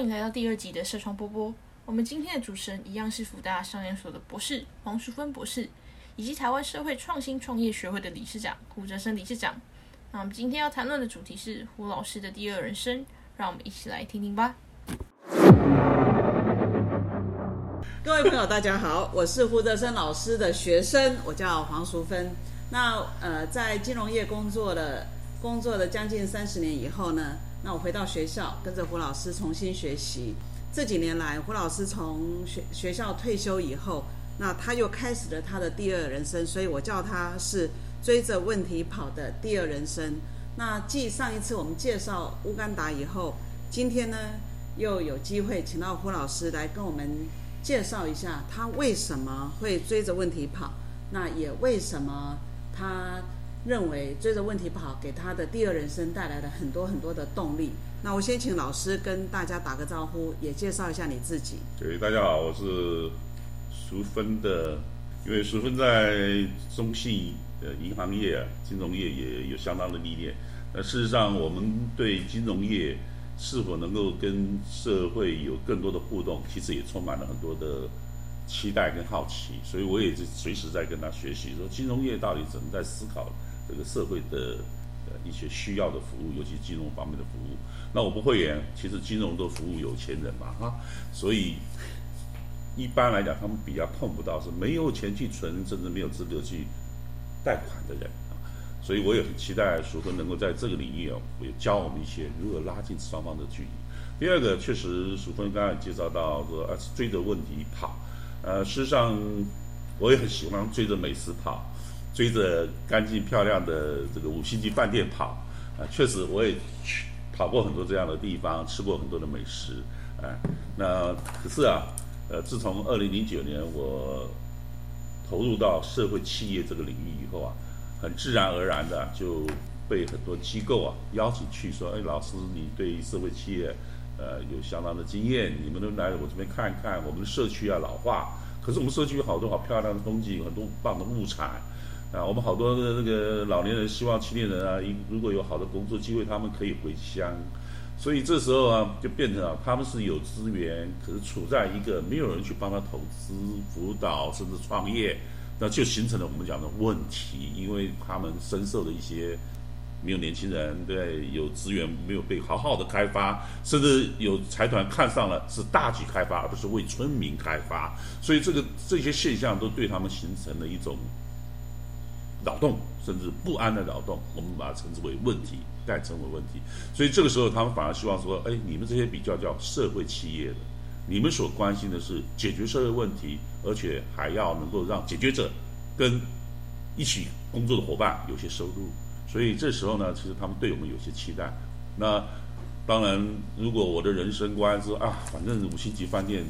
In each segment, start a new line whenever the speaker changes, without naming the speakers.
欢迎来到第二集的社创波波。我们今天的主持人一样是福大商研所的博士黄淑芬博士，以及台湾社会创新创业学会的理事长胡哲生理事长。那我们今天要谈论的主题是胡老师的第二人生，让我们一起来听听吧。
各位朋友，大家好，我是胡德生老师的学生，我叫黄淑芬。那呃，在金融业工作了工作了将近三十年以后呢，那我回到学校，跟着胡老师重新学习。这几年来，胡老师从学学校退休以后，那他又开始了他的第二人生，所以我叫他是追着问题跑的第二人生。那继上一次我们介绍乌干达以后，今天呢又有机会请到胡老师来跟我们介绍一下他为什么会追着问题跑，那也为什么他认为追着问题跑给他的第二人生带来了很多很多的动力。那我先请老师跟大家打个招呼，也介绍一下你自己。
对，大家好，我是淑芬的，因为淑芬在中信呃银行业啊、金融业也有相当的历练。那事实上，我们对金融业是否能够跟社会有更多的互动，其实也充满了很多的期待跟好奇。所以我也是随时在跟他学习，说金融业到底怎么在思考这个社会的呃一些需要的服务，尤其金融方面的服务。那我不会演，其实金融都服务有钱人嘛，哈，所以一般来讲，他们比较碰不到是没有钱去存，甚至没有资格去贷款的人啊。所以我也很期待淑芬能够在这个领域哦，也教我们一些如何拉近双方的距离。第二个，确实淑芬刚才介绍到说啊，追着问题跑，呃，事实上我也很喜欢追着美食跑，追着干净漂亮的这个五星级饭店跑，啊，确实我也去。跑过很多这样的地方，吃过很多的美食，哎，那可是啊，呃，自从二零零九年我投入到社会企业这个领域以后啊，很自然而然的就被很多机构啊邀请去说，哎，老师，你对社会企业呃有相当的经验，你们都来我这边看一看，我们的社区啊老化，可是我们社区有好多好漂亮的风景，很多棒的物产。啊，我们好多的那个老年人希望青年人啊，如果有好的工作机会，他们可以回乡。所以这时候啊，就变成啊，他们是有资源，可是处在一个没有人去帮他投资、辅导，甚至创业，那就形成了我们讲的问题。因为他们深受的一些没有年轻人对有资源没有被好好的开发，甚至有财团看上了是大举开发，而不是为村民开发。所以这个这些现象都对他们形成了一种。扰动，甚至不安的扰动，我们把它称之为问题，代称为问题。所以这个时候，他们反而希望说：，哎，你们这些比较叫社会企业的，你们所关心的是解决社会问题，而且还要能够让解决者跟一起工作的伙伴有些收入。所以这时候呢，其实他们对我们有些期待。那当然，如果我的人生观是啊，反正五星级饭店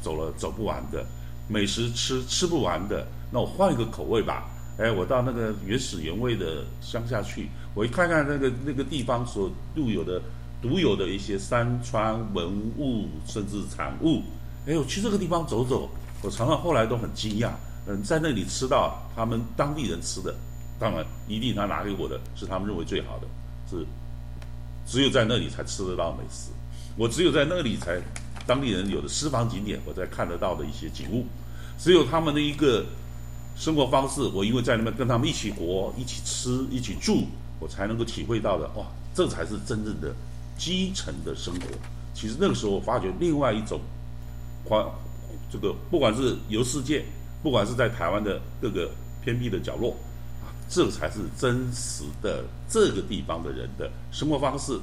走了走不完的，美食吃吃不完的，那我换一个口味吧。哎，我到那个原始原味的乡下去，我一看看那个那个地方所独有的、独有的一些山川文物，甚至产物。哎，我去这个地方走走，我常常后来都很惊讶。嗯，在那里吃到他们当地人吃的，当然一定他拿给我的是他们认为最好的，是只有在那里才吃得到美食。我只有在那里才当地人有的私房景点，我才看得到的一些景物，只有他们的一个。生活方式，我因为在那边跟他们一起活、一起吃、一起住，我才能够体会到的。哇，这才是真正的基层的生活。其实那个时候，我发觉另外一种，环这个不管是游世界，不管是在台湾的各个偏僻的角落，啊，这才是真实的这个地方的人的生活方式、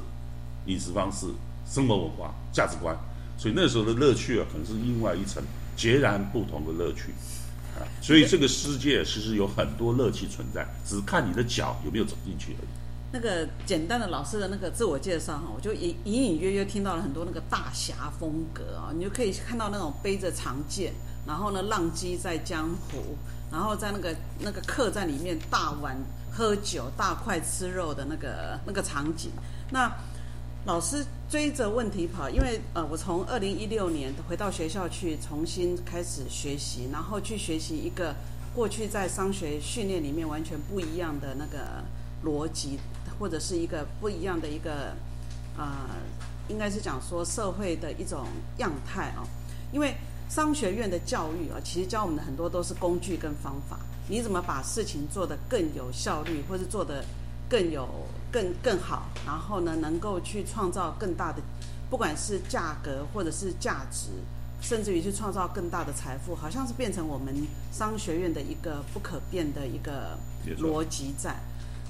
饮食方式、生活文化、价值观。所以那时候的乐趣啊，可能是另外一层截然不同的乐趣。所以这个世界其实有很多乐趣存在，只看你的脚有没有走进去而已。
那个简单的老师的那个自我介绍哈，我就隐隐隐约约听到了很多那个大侠风格啊，你就可以看到那种背着长剑，然后呢浪迹在江湖，然后在那个那个客栈里面大碗喝酒、大块吃肉的那个那个场景。那老师追着问题跑，因为呃，我从二零一六年回到学校去重新开始学习，然后去学习一个过去在商学训练里面完全不一样的那个逻辑，或者是一个不一样的一个啊应该是讲说社会的一种样态哦。因为商学院的教育啊，其实教我们的很多都是工具跟方法，你怎么把事情做得更有效率，或是做得更有更更好，然后呢，能够去创造更大的，不管是价格或者是价值，甚至于去创造更大的财富，好像是变成我们商学院的一个不可变的一个逻辑在。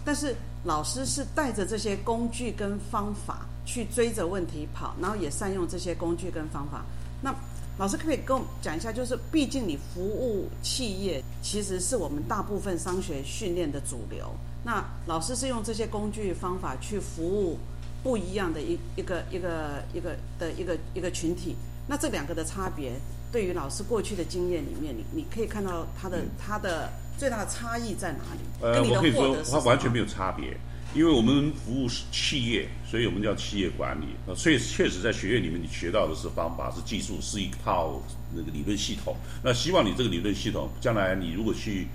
但是老师是带着这些工具跟方法去追着问题跑，然后也善用这些工具跟方法。那老师可不可以跟我们讲一下？就是毕竟你服务企业，其实是我们大部分商学训练的主流。那老师是用这些工具方法去服务不一样的一一个一个一个的一个一个群体。那这两个的差别，对于老师过去的经验里面，你你可以看到他的他的最大的差异在哪里？
呃，我可以说
获得是什么
它完全没有差别，因为我们服务是企业，所以我们叫企业管理。呃，所以确实在学院里面你学到的是方法、是技术、是一套那个理论系统。那希望你这个理论系统，将来你如果去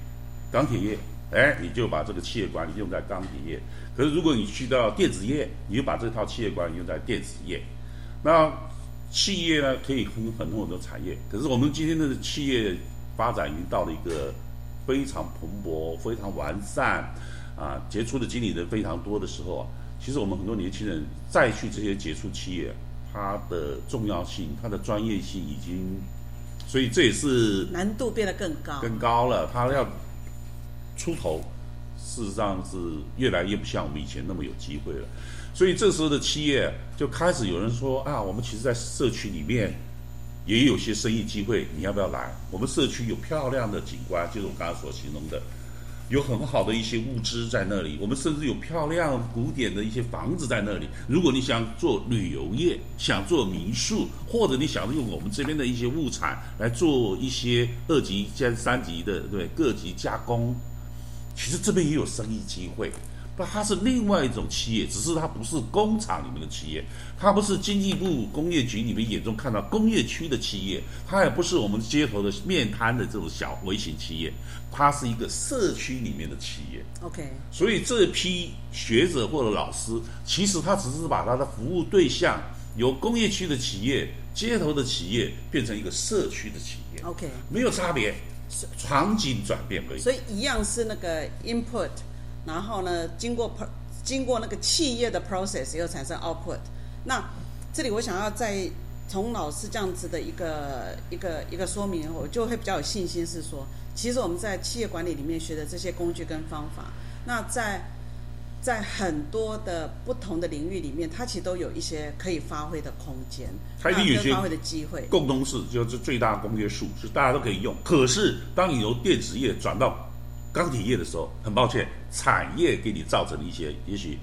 钢铁业，哎，你就把这个企业管理用在钢铁业；可是如果你去到电子业，你就把这套企业管理用在电子业。那企业呢，可以分很多很多产业，可是我们今天的企业发展已经到了一个非常蓬勃、非常完善啊，杰出的经理人非常多的时候啊，其实我们很多年轻人再去这些杰出企业，它的重要性、它的专业性已经，所以这也是
难度变得更高。
更高了，它要出头，事实上是越来越不像我们以前那么有机会了。所以这时候的企业就开始有人说啊，我们其实，在社区里面也有些生意机会，你要不要来？我们社区有漂亮的景观，就是我刚刚所形容的，有很好的一些物资在那里，我们甚至有漂亮古典的一些房子在那里。如果你想做旅游业，想做民宿，或者你想用我们这边的一些物产来做一些二级兼三级的对各级加工，其实这边也有生意机会。那它是另外一种企业，只是它不是工厂里面的企业，它不是经济部工业局里面眼中看到工业区的企业，它也不是我们街头的面摊的这种小微型企业，它是一个社区里面的企业。
OK，
所以这批学者或者老师，其实他只是把他的服务对象由工业区的企业、街头的企业变成一个社区的企业
，OK，
没有差别，场景转变而已。
所以一样是那个 input，然后呢，经过 pro- 经过那个企业的 process 又产生 output。那这里我想要再从老师这样子的一个一个一个说明，我就会比较有信心，是说，其实我们在企业管理里面学的这些工具跟方法，那在在很多的不同的领域里面，它其实都有一些可以发挥的空间，
它一定有些
发挥的机会。
共通式就是最大公约数，是大家都可以用。可是当你由电子业转到钢铁业的时候，很抱歉，产业给你造成了一些也许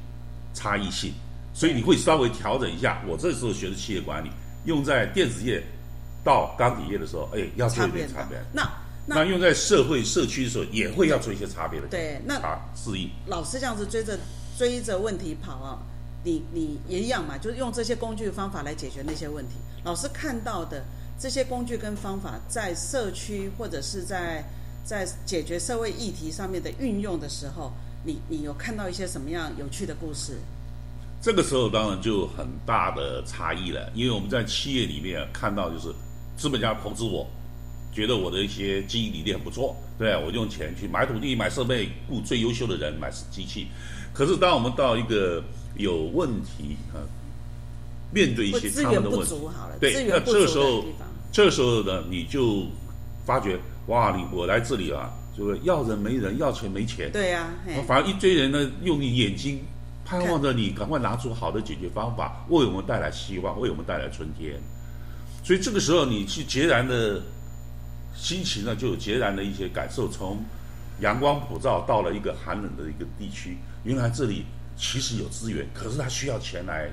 差异性，所以你会稍微调整一下。我这时候学的企业管理，用在电子业到钢铁业的时候，哎，要做
差别大
一点差别。。
那
那用在社会社区的时候，也会要做一些差别的
对，那
啊适应。
老师这样子追着追着问题跑啊，你你也一样嘛，就是用这些工具方法来解决那些问题。老师看到的这些工具跟方法，在社区或者是在在解决社会议题上面的运用的时候，你你有看到一些什么样有趣的故事？
这个时候当然就很大的差异了，因为我们在企业里面看到就是资本家投资我，觉得我的一些经营理念很不错，对我用钱去买土地、买设备，雇最优秀的人，买机器。可是当我们到一个有问题啊，面对一些他们的问题，
足，
对那这时候这时候呢，你就发觉哇，你我来这里啊，就是要人没人，要钱没钱，
对呀、嘿
反而一堆人呢，用你眼睛盼望着你赶快拿出好的解决方法，为我们带来希望，为我们带来春天。所以这个时候，你去截然的心情呢，就有截然的一些感受。从阳光普照到了一个寒冷的一个地区，原来这里其实有资源，可是它需要钱来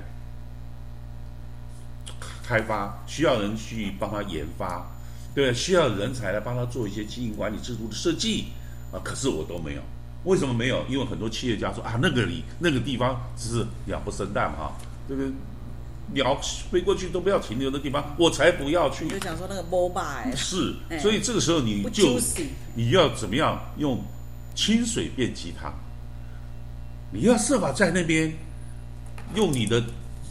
开发，需要人去帮他研发，对，需要人才来帮他做一些经营管理制度的设计啊。可是我都没有，为什么没有？因为很多企业家说啊，那个里那个地方只是鸟不生蛋哈，这个鸟飞过去都不要停留的地方，我才不要去
你。就讲说那个 mobile
是
哎，
所以这个时候你就你要怎么样用清水变鸡汤？你要设法在那边用你的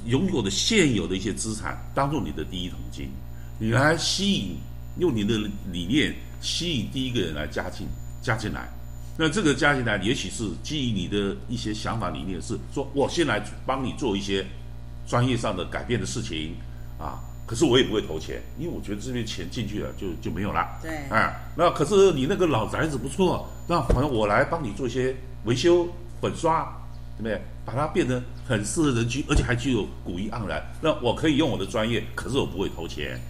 拥有的现有的一些资产当做你的第一桶金，你来吸引用你的理念吸引第一个人来加进加进来。那这个加进来，也许是基于你的一些想法理念，是说我先来帮你做一些专业上的改变的事情啊。可是我也不会投钱，因为我觉得这边钱进去了就就没有了。
对，
哎，那可是你那个老宅子不错，那反正我来帮你做一些维修、粉刷，对不对？把它变得很适合人居，而且还具有古意盎然。那我可以用我的专业，可是我不会投钱。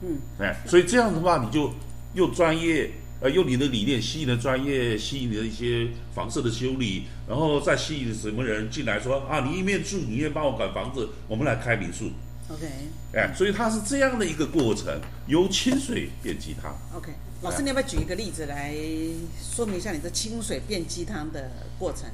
嗯，
哎，所以这样的话，你就又专业，呃，用你的理念吸引了专业，吸引了一些房舍的修理，然后再吸引什么人进来说啊，你一面住，你一面帮我管房子，我们来开民宿。
OK
哎，所以它是这样的一个过程，由清水变鸡汤。
OK，老师，你要不要举一个例子来说明一下你的清水变鸡汤的过程？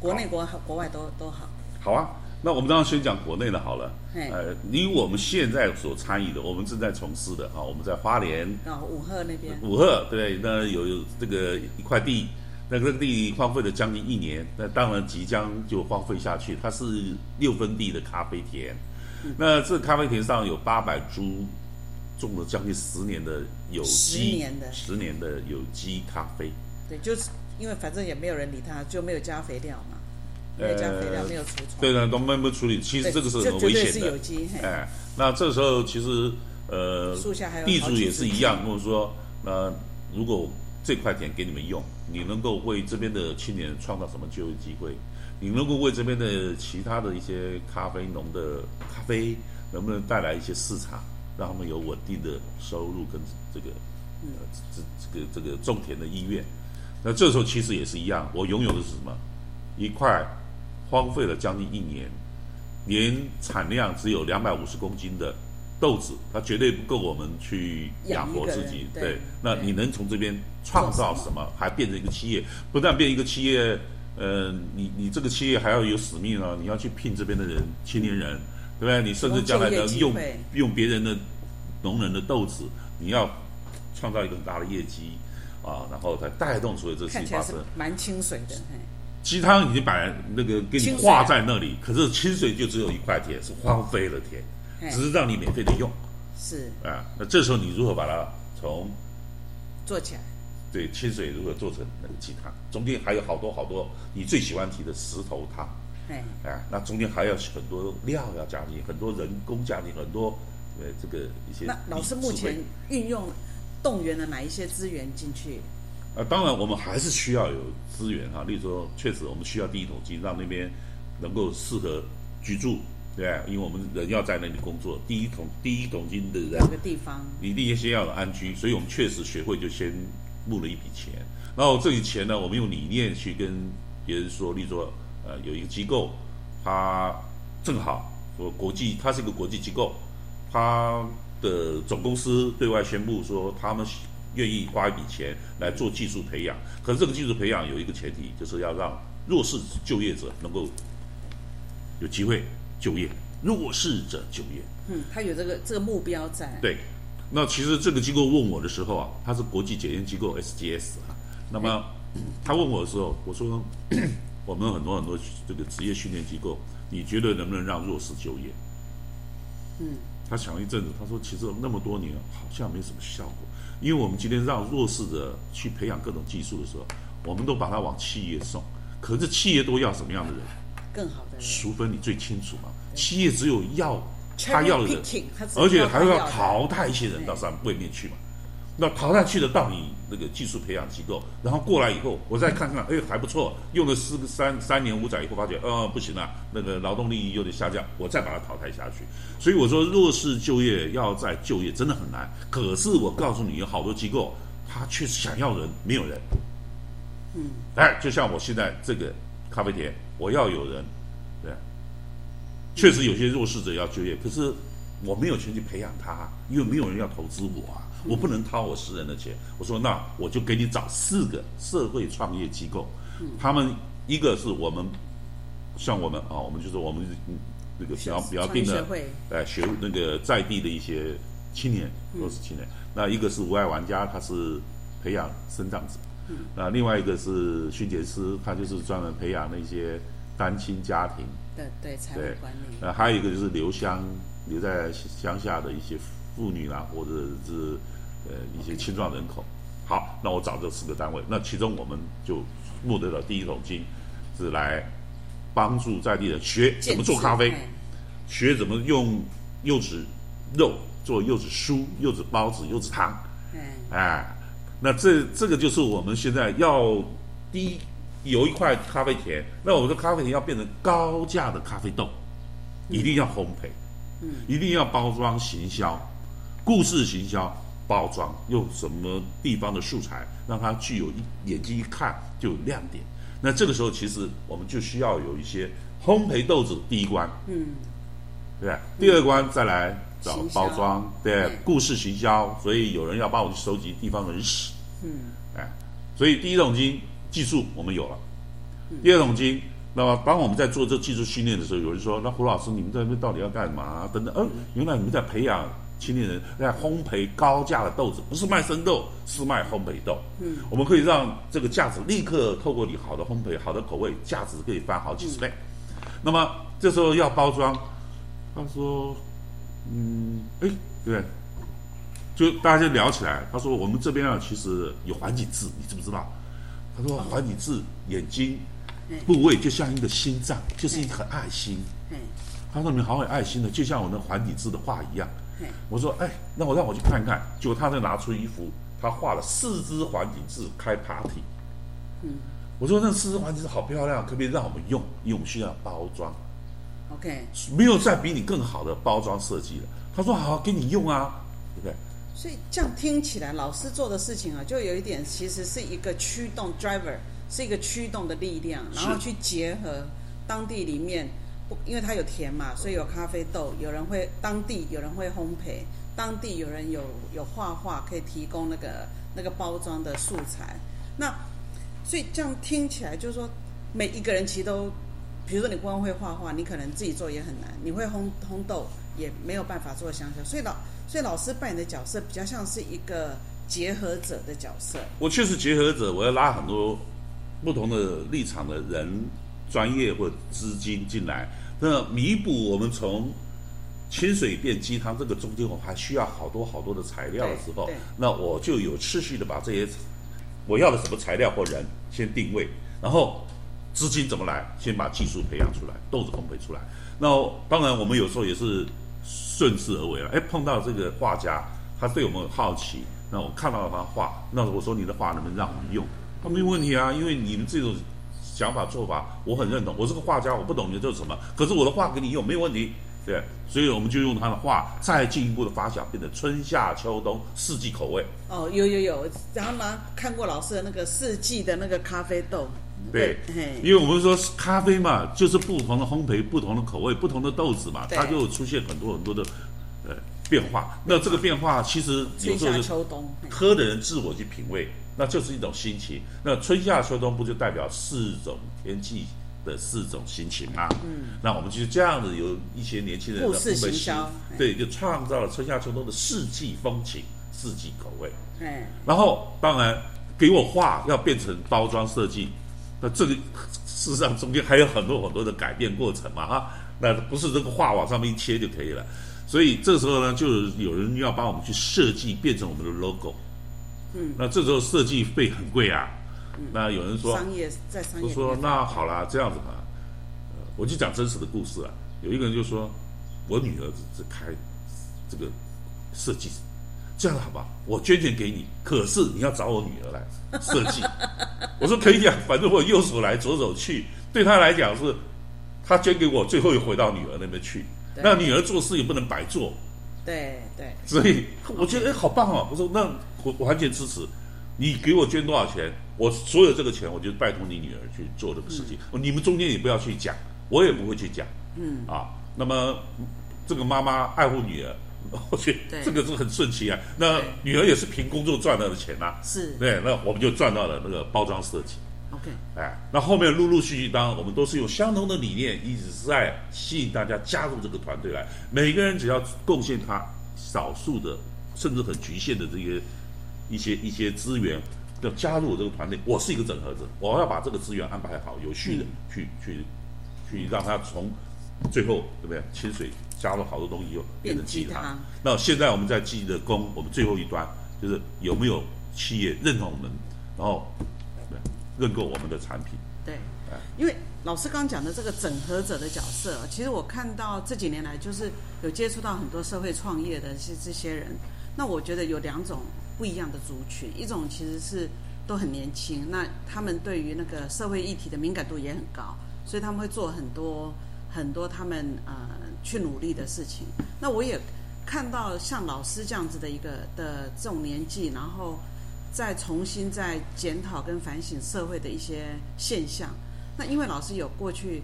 国内国国外都都好。
好啊，那我们当然先讲国内的好了。
嘿
呃，以我们现在所参与的，我们正在从事的啊，我们在花莲
然后武赫那边，
五鹤，对，那有有这个一块地，那个地荒废了将近一年，那当然即将就荒废下去。它是六分地的咖啡田，那这咖啡田上有八百株种了将近十年的有
十
机
年的
十年的有机咖啡。
对，就是因为反正也没有人理它，就没有加肥料嘛，
呃。对的，都慢慢处理。其实这个是很危险的。哎，那这时候其实呃，地主也是一样，跟我说，那如果这块田给你们用，你能够为这边的青年创造什么就业机会？你能够为这边的其他的一些咖啡农的咖啡，能不能带来一些市场，让他们有稳定的收入跟这个呃这这个这个种田的意愿？那这时候其实也是一样，我拥有的是什么？一块荒废了将近一年，年产量只有两百五十公斤的豆子，它绝对不够我们去养活自己。
对对
那你能从这边创造什么？还变成一个企业，不但变一个企业，呃，你你这个企业还要有使命啊！你要去聘这边的人，青年人，对不对？你甚至将来
提供就业
能用用别人的农人的豆子，你要创造一个很大的业绩啊，然后才带动所有这事情发生。
蛮清水的，嘿，
鸡汤已经把那个给你
清水啊
画在那里，可是清水就只有一块田，是荒废了田，只是让你免费的用
是
啊。那这时候你如何把它从
做起来。
对清水如何做成那个鸡汤？中间还有好多好多你最喜欢提的石头汤
哎，
啊，那中间还有很多料要加进，很多人工加进，很多呃这个一些
那老师目前运用动员了哪一些资源进去？
啊，当然我们还是需要有资源哈，例如说，确实我们需要第一桶金，让那边能够适合居住，对吧？因为我们人要在那里工作，第一桶第一桶金的人
两个地方，
你第一先要有安居，所以我们确实学会就先募了一笔钱，然后这笔钱呢，我们用理念去跟别人说，例如说，呃，有一个机构，它正好说国际，它是一个国际机构，它的总公司对外宣布说，他们愿意花一笔钱来做技术培养，可是这个技术培养有一个前提，就是要让弱势就业者能够有机会就业，弱势者就业。
嗯，他有这个这个目标在。
对，那其实这个机构问我的时候啊，他是国际检验机构 SGS 啊。那么他问我的时候，我说 我们很多很多这个职业训练机构，你觉得能不能让弱势就业？
嗯，
他想了一阵子，他说其实那么多年好像没什么效果，因为我们今天让弱势者去培养各种技术的时候，我们都把他往企业送，可是企业都要什么样的人？
更好的人。
淑芬你最清楚嘛？企业只有要他要的人而且还要淘汰一些人到上外面去嘛。那淘汰去的到你那个技术培养机构，然后过来以后，我再看看，哎，还不错，用了四个三三年五载以后，发觉，呃，不行了，那个劳动力有点下降，我再把它淘汰下去。所以我说，弱势就业要再就业真的很难。可是我告诉你，有好多机构，他确实想要人，没有人。
嗯，
哎，就像我现在这个咖啡店，我要有人，对，确实有些弱势者要就业，可是我没有钱去培养他，因为没有人要投资我啊，我不能掏我私人的钱。我说那我就给你找四个社会创业机构，他们一个是我们像我们啊，我们就是我们嗯那个比较比较定的呃学那个在地的一些青年，都是青年。那一个是无爱玩家，他是培养生长者。那另外一个是训诫师，他就是专门培养那些单亲家庭，
对对，财务
对。
管理，
那，还有一个就是留乡留在乡下的一些妇女啦，或者是呃一些青壮人口。好，那我找这四个单位，那其中我们就募得了第一桶金，是来帮助在地人学怎么做咖啡，
哎
学怎么用柚子肉做柚子酥、柚子包子、柚子汤。
哎，
哎，那这这个就是我们现在要第一有一块咖啡田，那我们的咖啡田要变成高价的咖啡豆，一定要烘焙，嗯，一定要包装行销，故事行销包装，用什么地方的素材让它具有一眼睛一看就有亮点。那这个时候其实我们就需要有一些烘焙豆子第一关，
嗯，
对吧？第二关再来找包装，对
对，
故事行销，所以有人要帮我去收集地方人史，
嗯，
哎，所以第一桶金技术我们有了，第二桶金，那么当我们在做这技术训练的时候，有人说，那胡老师你们在那边到底要干嘛？等等，嗯，原来你们在培养青年人在烘焙高价的豆子，不是卖生豆，是卖烘焙豆。嗯，我们可以让这个价值立刻透过你好的烘焙、好的口味，价值可以翻好几十倍。那么这时候要包装，他说，嗯，哎，对，就大家就聊起来。他说我们这边啊，其实有环境字，你知不知道？他说环境字眼睛部位就像一个心脏，就是一颗爱心。
嗯，
他说你们好有爱心的，就像我那环景字的画一样
嘿。
我说哎，那我让我去看看。结果他就拿出一幅，他画了四只环景字开 party。
嗯
我说那四只环境字好漂亮，可不可以让我们用？因为我们需要包装。
，OK，
没有再比你更好的包装设计了。他说好，给你用啊，对不对？
所以这样听起来，老师做的事情啊，就有一点其实是一个驱动 driver，是一个驱动的力量，然后去结合当地里面，不，因为它有田嘛，所以有咖啡豆，有人会当地有人会烘焙，当地有人有有画画，可以提供那个那个包装的素材。那所以这样听起来，就是说每一个人其实都，比如说你光会画画，你可能自己做也很难，你会烘烘豆也没有办法做香蕉，所以老所以老师扮演的角色比较像是一个结合者的角色。
我确实结合者，我要拉很多不同的立场的人、专业或资金进来，那弥补我们从清水变鸡汤这个中间，我还需要好多好多的材料的时候那我就有秩序的把这些我要的什么材料或人先定位，然后资金怎么来，先把技术培养出来，豆子烘焙出来。那当然，我们有时候也是顺势而为了。哎，碰到这个画家，他对我们很好奇，那我看到了他画，那我说你的画能不能让我们用？他没有问题啊，因为你们这种想法做法我很认同。我是个画家，我不懂你这是什么，可是我的画给你用没有问题。对，所以我们就用他的画，再进一步的发酵，变成春夏秋冬四季口味。
哦，有有有，然后呢看过老师的那个四季的那个咖啡豆，
对，因为我们说咖啡嘛，就是不同的烘焙、不同的口味、不同的豆子嘛，它就出现很多很多的呃变化。那这个变化其实有
春夏
时候是
秋冬，
喝的人自我去品味，那就是一种心情。那春夏秋冬不就代表四种天气的四种心情吗？嗯，那我们就这样子，有一些年轻人的烘焙师
行销
对，就创造了春夏秋冬的四季风情、四季口味。
哎，
然后当然给我画要变成包装设计，那这个事实上中间还有很多很多的改变过程嘛哈，那不是这个画往上面一切就可以了。所以这时候呢，就有人要帮我们去设计，变成我们的 logo。
嗯，
那这时候设计费很贵啊。那有人说，
商业在商业
我说那好啦，这样子吧，呃，我就讲真实的故事啊。有一个人就说，我女儿是开这个设计，这样好吧，我捐钱给你，可是你要找我女儿来设计。我说可以啊，反正我右手来左手去，对她来讲是，她捐给我，最后又回到女儿那边去。
对
那女儿做事也不能白做，
对对，
所以我觉得哎，好棒哦！我说那我我完全支持，你给我捐多少钱，我所有这个钱我就拜托你女儿去做这个事情。你们中间也不要去讲，我也不会去讲。
嗯
啊，那么这个妈妈爱护女儿，我觉得这个是很顺其啊。那女儿也是凭工作赚到的钱呐、
是
对，那我们就赚到了那个包装设计。
OK，
哎，那后面陆陆续续，当然我们都是用相同的理念，一直在吸引大家加入这个团队来。每个人只要贡献他少数的，甚至很局限的这些一些一些资源，要加入我这个团队。我是一个整合者，我要把这个资源安排好，有序的去去去让他从最后对不对？清水加入好多东西又变成鸡汤。那现在我们在记的功，我们最后一端就是有没有企业认同我们，然后认购我们的产品。
对，因为老师刚刚讲的这个整合者的角色，其实我看到这几年来就是有接触到很多社会创业的这这些人，那我觉得有两种不一样的族群，一种其实是都很年轻，那他们对于那个社会议题的敏感度也很高，所以他们会做很多很多他们呃去努力的事情。那我也看到像老师这样子的一个的这种年纪，然后。再重新再检讨跟反省社会的一些现象，那因为老师有过去，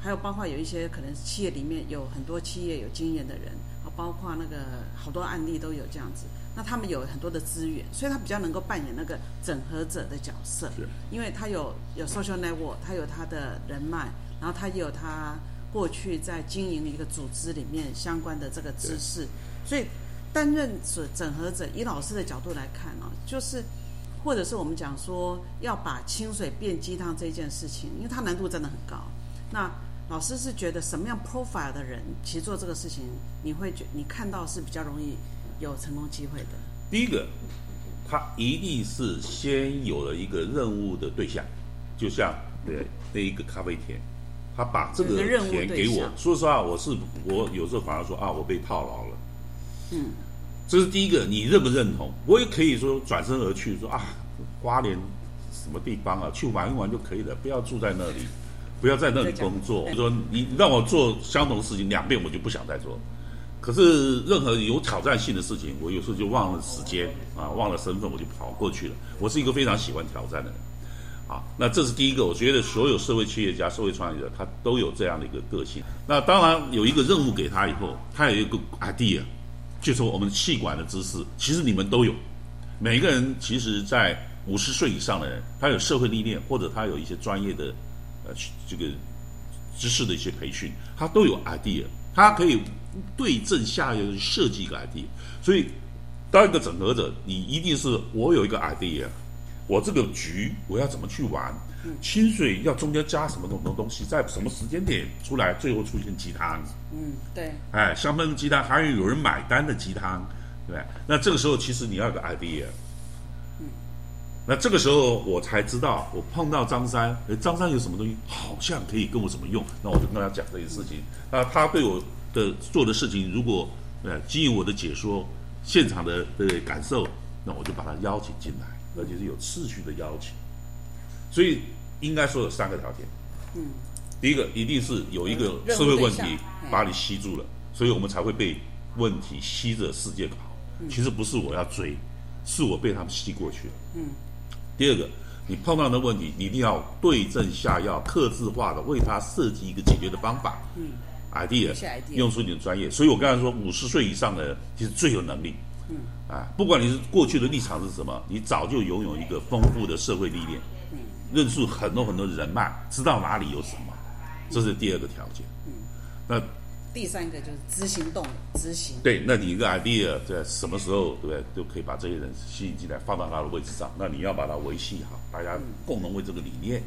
还有包括有一些可能企业里面有很多企业有经验的人，啊，包括那个好多案例都有这样子，那他们有很多的资源，所以他比较能够扮演那个整合者的角色，因为他有有 social network，他有他的人脉，然后他也有他过去在经营一个组织里面相关的这个知识，所以。担任整整合者，以老师的角度来看啊，就是，或者是我们讲说要把清水变鸡汤这件事情，因为它难度真的很高。那老师是觉得什么样 profile 的人，其实做这个事情，你会觉你看到是比较容易有成功机会的。
第一个，他一定是先有了一个任务的对象，就像对那一个咖啡店，他把这个钱给我。说实话，我是我有时候反而说啊，我被套牢了。
嗯。
这是第一个，你认不认同？我也可以说转身而去，说啊，花莲什么地方啊，去玩一玩就可以了，不要住在那里，不要在那里工作。说你让我做相同事情两遍，我就不想再做。可是任何有挑战性的事情，我有时候就忘了时间啊，忘了身份，我就跑过去了。我是一个非常喜欢挑战的人啊。那这是第一个，我觉得所有社会企业家、社会创业者，他都有这样的一个个性。那当然有一个任务给他以后，他有一个 idea。就是我们气管的知识，其实你们都有。每个人其实，在五十岁以上的人，他有社会历练，或者他有一些专业的呃这个知识的一些培训，他都有 idea，他可以对症下药设计一个 idea。所以，当一个整合者，你一定是我有一个 idea，我这个局我要怎么去玩？清水要中间加什么东东东西，在什么时间点出来，最后出现鸡汤。
嗯，对。
哎，香喷鸡汤还有有人买单的鸡汤，对对？那这个时候其实你要有个 idea。
嗯。
那这个时候我才知道，我碰到张三，哎，张三有什么东西好像可以跟我怎么用，那我就跟他讲这些事情。那他对我的做的事情，如果呃基于我的解说，现场的的感受，那我就把他邀请进来，而且是有次序的邀请。所以应该说有三个条件，
嗯，
第一个一定是有一个社会问题把你吸住了，所以我们才会被问题吸着世界跑。其实不是我要追，是我被他们吸过去了。
嗯，
第二个，你碰到的问题，你一定要对症下药、克制化的为他设计一个解决的方法。
嗯
，idea，用出你的专业。所以我刚才说，五十岁以上的人其实最有能力。
嗯，
啊，不管你是过去的立场是什么，你早就拥有一个丰富的社会历练。认识很多很多人脉，知道哪里有什么，这是第二个条件。
嗯，
那
第三个就是执行动执行。
对，那你一个 idea 在什么时候，对不对？就可以把这些人吸引进来，放到他的位置上。那你要把它维系好，大家共同为这个理念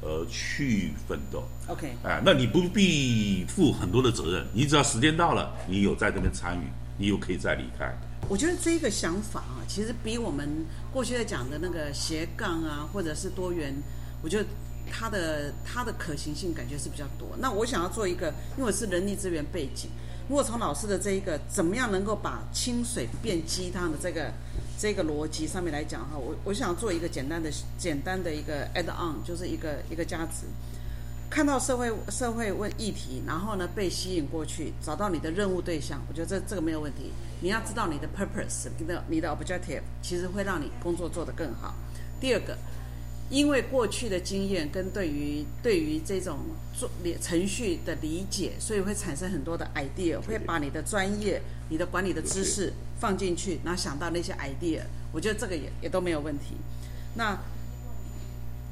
而去奋斗。
OK，
哎，那你不必负很多的责任，你只要时间到了，你有在这边参与，你又可以再离开。
我觉得这个想法啊，其实比我们过去在讲的那个斜杠啊，或者是多元，我觉得它的它的可行性感觉是比较多。那我想要做一个，因为我是人力资源背景，如果从老师的这一个怎么样能够把清水变鸡汤的这个这个逻辑上面来讲哈，我我想做一个简单的简单的一个 add on，就是一个一个加值。看到社会社会问议题，然后呢被吸引过去，找到你的任务对象，我觉得这这个没有问题。你要知道你的 purpose，你的你的 objective，其实会让你工作做得更好。第二个，因为过去的经验跟对于对于这种做程序的理解，所以会产生很多的 idea，会把你的专业、你的管理的知识放进去，然后想到那些 idea，我觉得这个也也都没有问题。那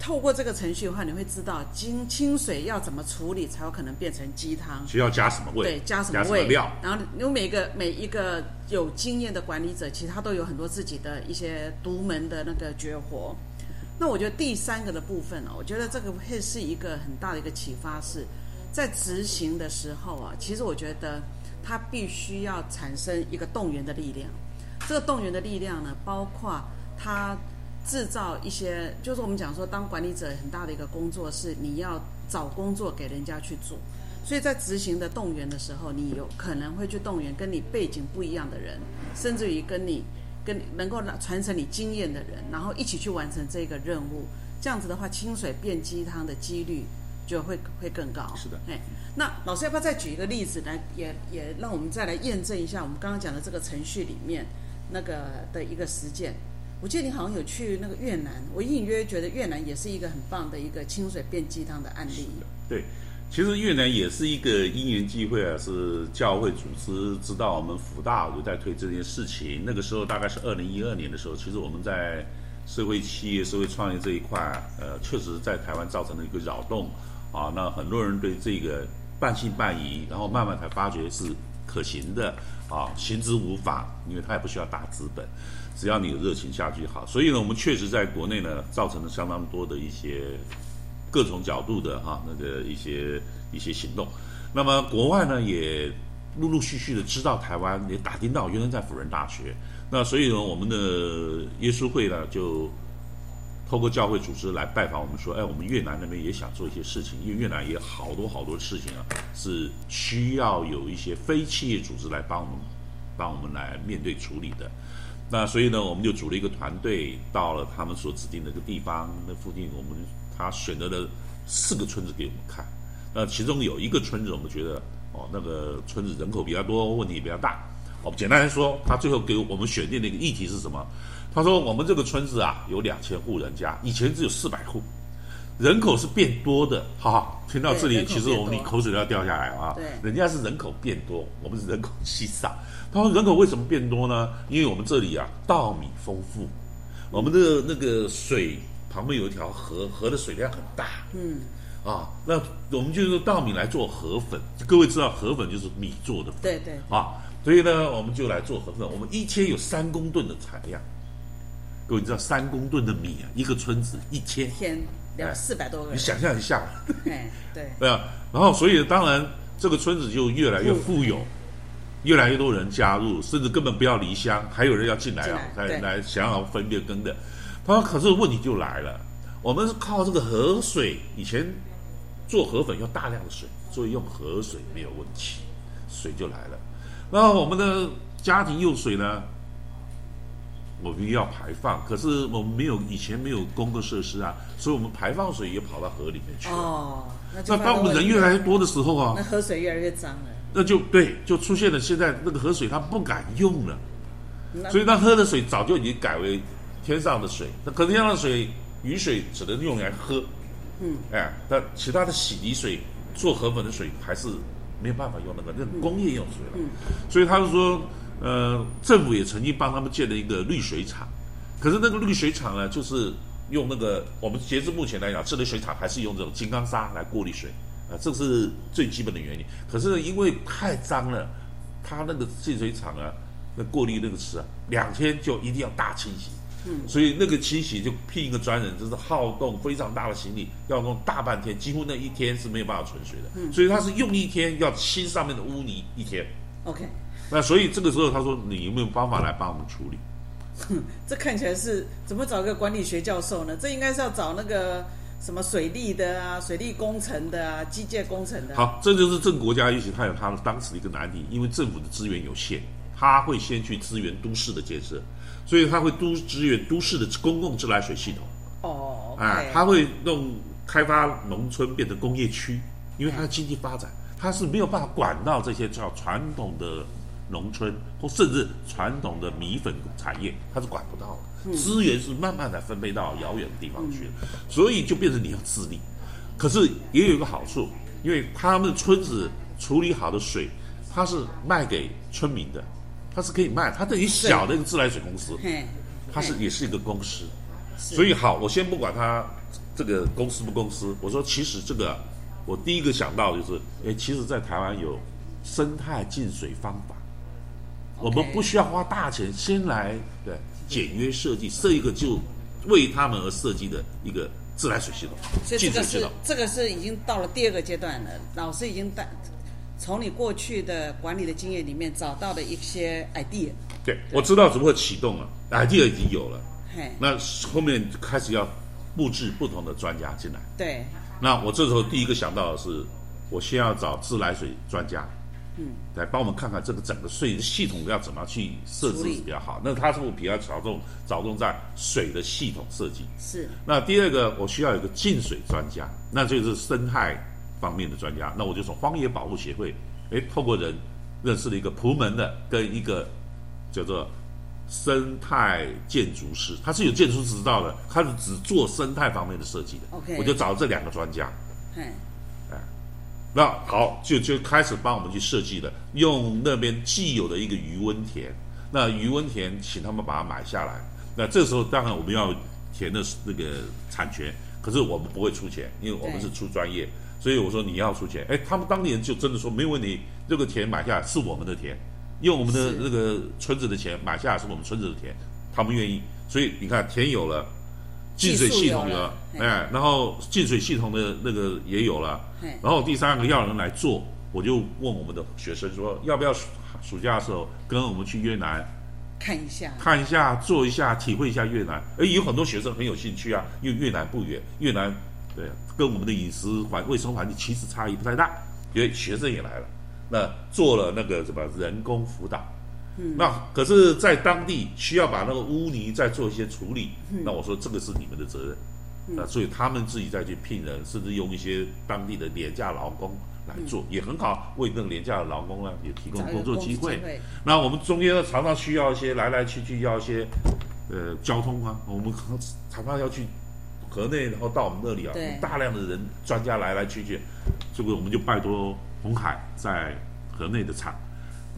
透过这个程序的话，你会知道清清水要怎么处理才有可能变成鸡汤，
需要加什么味？
对，加什么味料？然后有每个每一个有经验的管理者，其实他都有很多自己的一些独门的那个绝活。那我觉得第三个的部分哦，我觉得这个会是一个很大的一个启发，是在执行的时候啊，其实我觉得它必须要产生一个动员的力量。这个动员的力量呢，包括它制造一些，就是我们讲说，当管理者很大的一个工作是你要找工作给人家去做。所以在执行的动员的时候，你有可能会去动员跟你背景不一样的人，甚至于跟你跟能够传承你经验的人，然后一起去完成这个任务。这样子的话，清水变鸡汤的几率就会会更高。
是的，
哎，那老师要不要再举一个例子来，也也让我们再来验证一下我们刚刚讲的这个程序里面那个的一个实践？我记得你好像有去那个越南，我隐隐约约觉得越南也是一个很棒的一个清水变鸡汤的案例。
对。其实越南也是一个因缘机会啊，是教会组织知道我们福大就在推这件事情。那个时候大概是二零一二年的时候，其实我们在社会企业、社会创业这一块，呃，确实在台湾造成了一个扰动啊。那很多人对这个半信半疑，然后慢慢才发觉是可行的啊，行之无妨，因为它也不需要大资本，只要你有热情下去好。所以呢，我们确实在国内呢，造成了相当多的一些。各种角度的哈，那个一些一些行动，那么国外呢也陆陆续续的知道台湾，也打听到原来在辅仁大学，那所以呢，我们的耶稣会呢就透过教会组织来拜访我们，说，哎，我们越南那边也想做一些事情，因为越南也好多好多事情啊，是需要有一些非企业组织来帮我们帮我们来面对处理的，那所以呢，我们就组了一个团队，到了他们所指定的一个地方，那附近我们。他选择了四个村子给我们看，那其中有一个村子，我们觉得哦，那个村子人口比较多，问题也比较大。哦，简单来说，他最后给我们选定的一个议题是什么？他说我们这个村子啊，有两千户人家，以前只有四百户，人口是变多的。哈，听到这里，其实我们你口水都要掉下来啊。
对，
人家是人口变多，我们是人口稀少。他说人口为什么变多呢？因为我们这里啊，稻米丰富，我们的那个水。旁边有一条河，河的水量很大。嗯，啊，那我们就用稻米来做河粉。各位知道河粉就是米做的粉。
对对。
啊，所以呢，我们就来做河粉。我们一天有三公吨的产量。各位知道三公吨的米啊，一个村子一千。
天两四百多个人。
你想象一下。
哎，对。
对啊，然后所以当然这个村子就越来越富有，越来越多人加入，甚至根本不要离乡，还有人要进来啊，来来想要分辨耕的。他说：“可是问题就来了，我们是靠这个河水，以前做河粉要大量的水，所以用河水没有问题，水就来了。然后我们的家庭用水呢，我们要排放，可是我们没有以前没有公共设施啊，所以我们排放水也跑到河里面去了。哦，那当我们人越来越多的时候啊，
那河水越来越脏了。
那就对，就出现了现在那个河水它不敢用了，所以它喝的水早就已经改为。”天上的水，那可能天上的水，雨水只能用来喝，嗯，哎，那其他的洗涤水、做河粉的水还是没有办法用那个，那工业用水了。嗯，所以他就说，呃，政府也曾经帮他们建了一个滤水厂，可是那个滤水厂呢，就是用那个我们截至目前来讲，这类水厂还是用这种金刚砂来过滤水，啊，这是最基本的原理。可是因为太脏了，它那个净水厂啊，那过滤那个池啊，两天就一定要大清洗。嗯，所以那个清洗就聘一个专人，就是好动非常大的行李，要弄大半天，几乎那一天是没有办法存水的。嗯，所以他是用一天要清上面的污泥一天。
OK，
那所以这个时候他说你有没有办法来帮我们处理？
这看起来是怎么找一个管理学教授呢？这应该是要找那个什么水利的啊、水利工程的啊、机械工程的。
好，这就是正国家也许他有他的当时的一个难题，因为政府的资源有限，他会先去支援都市的建设。所以他会都支援都市的公共自来水系统
哦，
哎，他会弄开发农村变成工业区，因为他的经济发展，他是没有办法管到这些叫传统的农村或甚至传统的米粉产业，它是管不到的，资源是慢慢的分配到遥远的地方去了，所以就变成你要自立。可是也有一个好处，因为他们村子处理好的水，它是卖给村民的。它是可以卖，它等于小的一个自来水公司，它是也是一个公司，所以好，我先不管它这个公司不公司，我说其实这个我第一个想到就是，哎，其实，在台湾有生态净水方法，我们不需要花大钱，先来对简约设计，设一个就为他们而设计的一个自来水系统、
所以这个是
净水系统。
这个是已经到了第二个阶段了。老师已经带从你过去的管理的经验里面找到了一些 idea，
对，我知道如何启动了，idea 已经有了，
嘿，
那后面开始要布置不同的专家进来。
对，
那我这时候第一个想到的是，我先要找自来水专家，
嗯，
来帮我们看看这个整个税系统要怎么去设置比较好。那他是不是比较着重着重在水的系统设计？
是，
那第二个，我需要有个净水专家，那就是生态方面的专家。那我就从荒野保护协会，哎，透过人认识了一个蒲门的跟一个叫做生态建筑师，他是有建筑执照的，他是只做生态方面的设计的。
OK
我就找这两个专家。
嘿，
那好，就就开始帮我们去设计了，用那边既有的一个余温田，那余温田请他们把它买下来。那这时候当然我们要填的那个产权，可是我们不会出钱，因为我们是出专业，所以我说你要出钱。哎，他们当年就真的说没有问题，这个田买下来是我们的田，用我们的那个村子的钱买下来是我们村子的田，他们愿意，所以你看田有了。净水系统
技术有了
有了，
嘿
哎，然后净水系统的那个也有了，
嘿，
然后第三个要人来做，我就问我们的学生说，要不要暑暑假的时候跟我们去越南
看一下，
看一下、做一下、体会一下越南？哎，有很多学生很有兴趣啊，因为越南不远，越南对跟我们的饮食环卫生环境其实差异不太大，因为学生也来了，那做了那个什么人工辅导。嗯，那可是，在当地需要把那个污泥再做一些处理，那我说这个是你们的责任，那所以他们自己再去聘人，甚至用一些当地的廉价劳工来做，也很好，为那个廉价的劳工呢也提供工作机
会。
会。，那我们中间呢，常常需要一些来来去去，要一些呃交通啊，我们常常要去河内，然后到我们那里啊，大量的人专家来来去去，这个我们就拜托红海在河内的厂，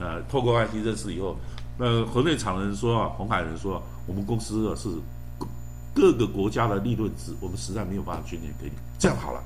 呃，透过 IT 认识以后，那，河内厂的人说啊，红海人说，我们公司啊是各各个国家的利润值，我们实在没有办法捐钱给你，这样好了，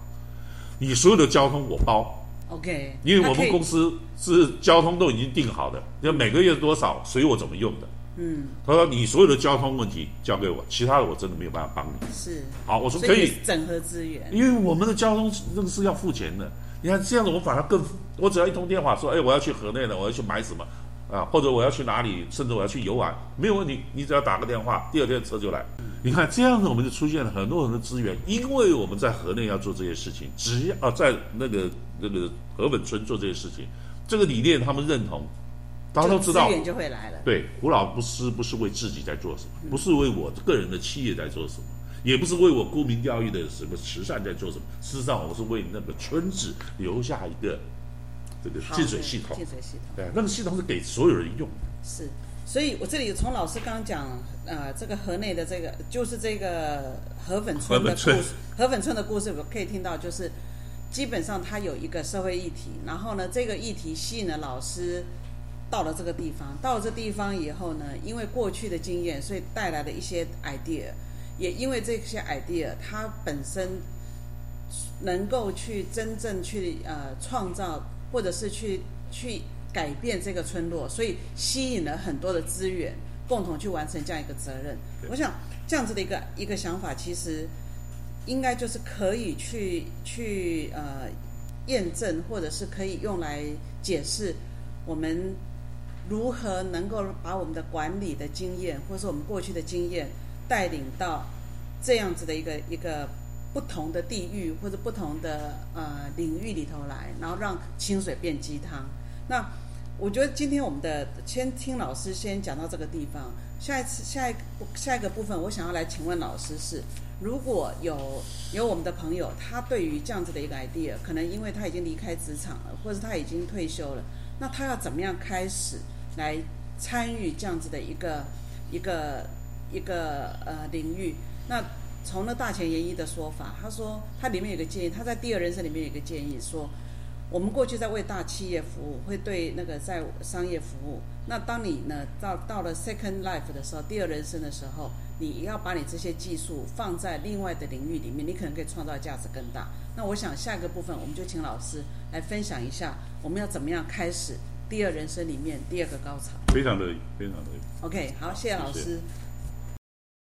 你所有的交通我包。
OK，
因为我们公司是交通都已经定好的，要每个月多少，随我怎么用的。
嗯
他说你所有的交通问题交给我，其他的我真的没有办法帮你。
是，
好，我说可以，
以整合资源，
因为我们的交通那个是要付钱的。你看这样子，我反而更，我只要一通电话说，哎，我要去河内了，我要去买什么啊，或者我要去哪里，甚至我要去游玩，没有问题，你只要打个电话，第二天车就来。你看这样子，我们就出现了很多很多资源，因为我们在河内要做这些事情，只要啊在那个那个河本村做这些事情，这个理念他们认同，大家都知道
资，源就会来了。
对，胡老不是不是为自己在做什么，不是为我个人的企业在做什么，也不是为我沽名钓誉的什么慈善在做什么。事实上，我是为那个村子留下一个这个净水系统
净。水系统
对，那个系统是给所有人用的。
是，所以我这里从老师刚刚讲，呃，这个河内的这个就是这个河粉村的故
河粉村
事，河粉村的故事，我可以听到就是。基本上它有一个社会议题，然后呢，这个议题吸引了老师到了这个地方，到了这地方以后呢，因为过去的经验，所以带来了一些 idea，也因为这些 idea，它本身能够去真正去呃创造，或者是去去改变这个村落，所以吸引了很多的资源，共同去完成这样一个责任。我想这样子的一个一个想法，其实应该就是可以去去呃验证，或者是可以用来解释我们如何能够把我们的管理的经验，或者是我们过去的经验带领到这样子的一个一个不同的地域或者不同的呃领域里头来，然后让清水变鸡汤。那我觉得今天我们的先听老师先讲到这个地方，下一次下一个下一个部分，我想要来请问老师是，如果有有我们的朋友，他对于这样子的一个 idea，可能因为他已经离开职场了，或者他已经退休了，那他要怎么样开始来参与这样子的一个一个一个呃领域？那从那大前研一的说法，他说他里面有个建议，他在第二人生里面有个建议说，我们过去在为大企业服务，会对那个在商业服务。那当你呢到到了 second life 的时候，第二人生的时候，你要把你这些技术放在另外的领域里面，你可能可以创造价值更大。那我想下一个部分，我们就请老师来分享一下，我们要怎么样开始第二人生里面第二个高潮。
非常乐意非常乐意
OK，好，谢谢老
谢谢
师。